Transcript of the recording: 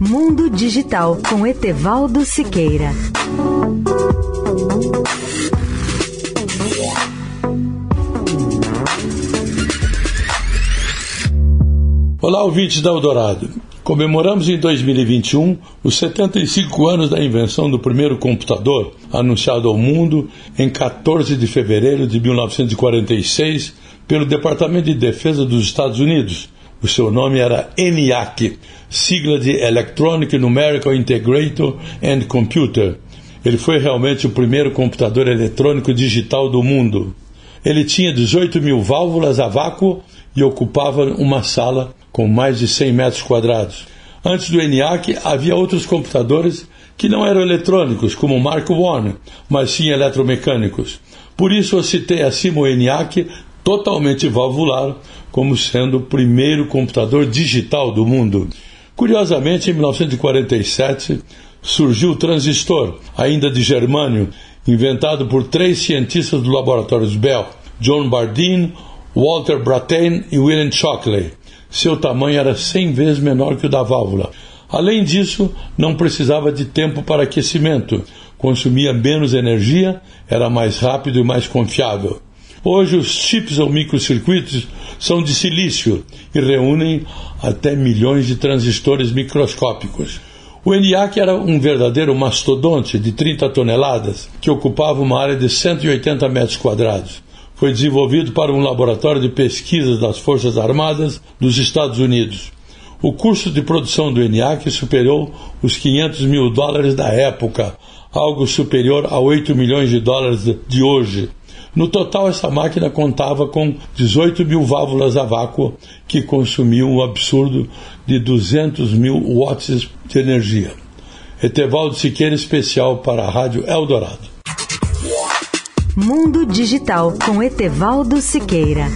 Mundo Digital com Etevaldo Siqueira. Olá, ouvintes da Eldorado. Comemoramos em 2021 os 75 anos da invenção do primeiro computador, anunciado ao mundo em 14 de fevereiro de 1946 pelo Departamento de Defesa dos Estados Unidos. O seu nome era ENIAC, sigla de Electronic Numerical Integrator and Computer. Ele foi realmente o primeiro computador eletrônico digital do mundo. Ele tinha 18 mil válvulas a vácuo e ocupava uma sala com mais de 100 metros quadrados. Antes do ENIAC, havia outros computadores que não eram eletrônicos, como o Mark I, mas sim eletromecânicos. Por isso eu citei acima o ENIAC totalmente valvular como sendo o primeiro computador digital do mundo. Curiosamente, em 1947, surgiu o transistor, ainda de germânio, inventado por três cientistas do laboratório Bell, John Bardeen, Walter Brattain e William Shockley. Seu tamanho era 100 vezes menor que o da válvula. Além disso, não precisava de tempo para aquecimento, consumia menos energia, era mais rápido e mais confiável. Hoje, os chips ou microcircuitos são de silício e reúnem até milhões de transistores microscópicos. O ENIAC era um verdadeiro mastodonte de 30 toneladas, que ocupava uma área de 180 metros quadrados foi desenvolvido para um laboratório de pesquisas das Forças Armadas dos Estados Unidos. O custo de produção do ENIAC superou os 500 mil dólares da época, algo superior a 8 milhões de dólares de hoje. No total, essa máquina contava com 18 mil válvulas a vácuo, que consumiam um absurdo de 200 mil watts de energia. Etevaldo Siqueira, especial para a Rádio Eldorado. Mundo Digital com Etevaldo Siqueira.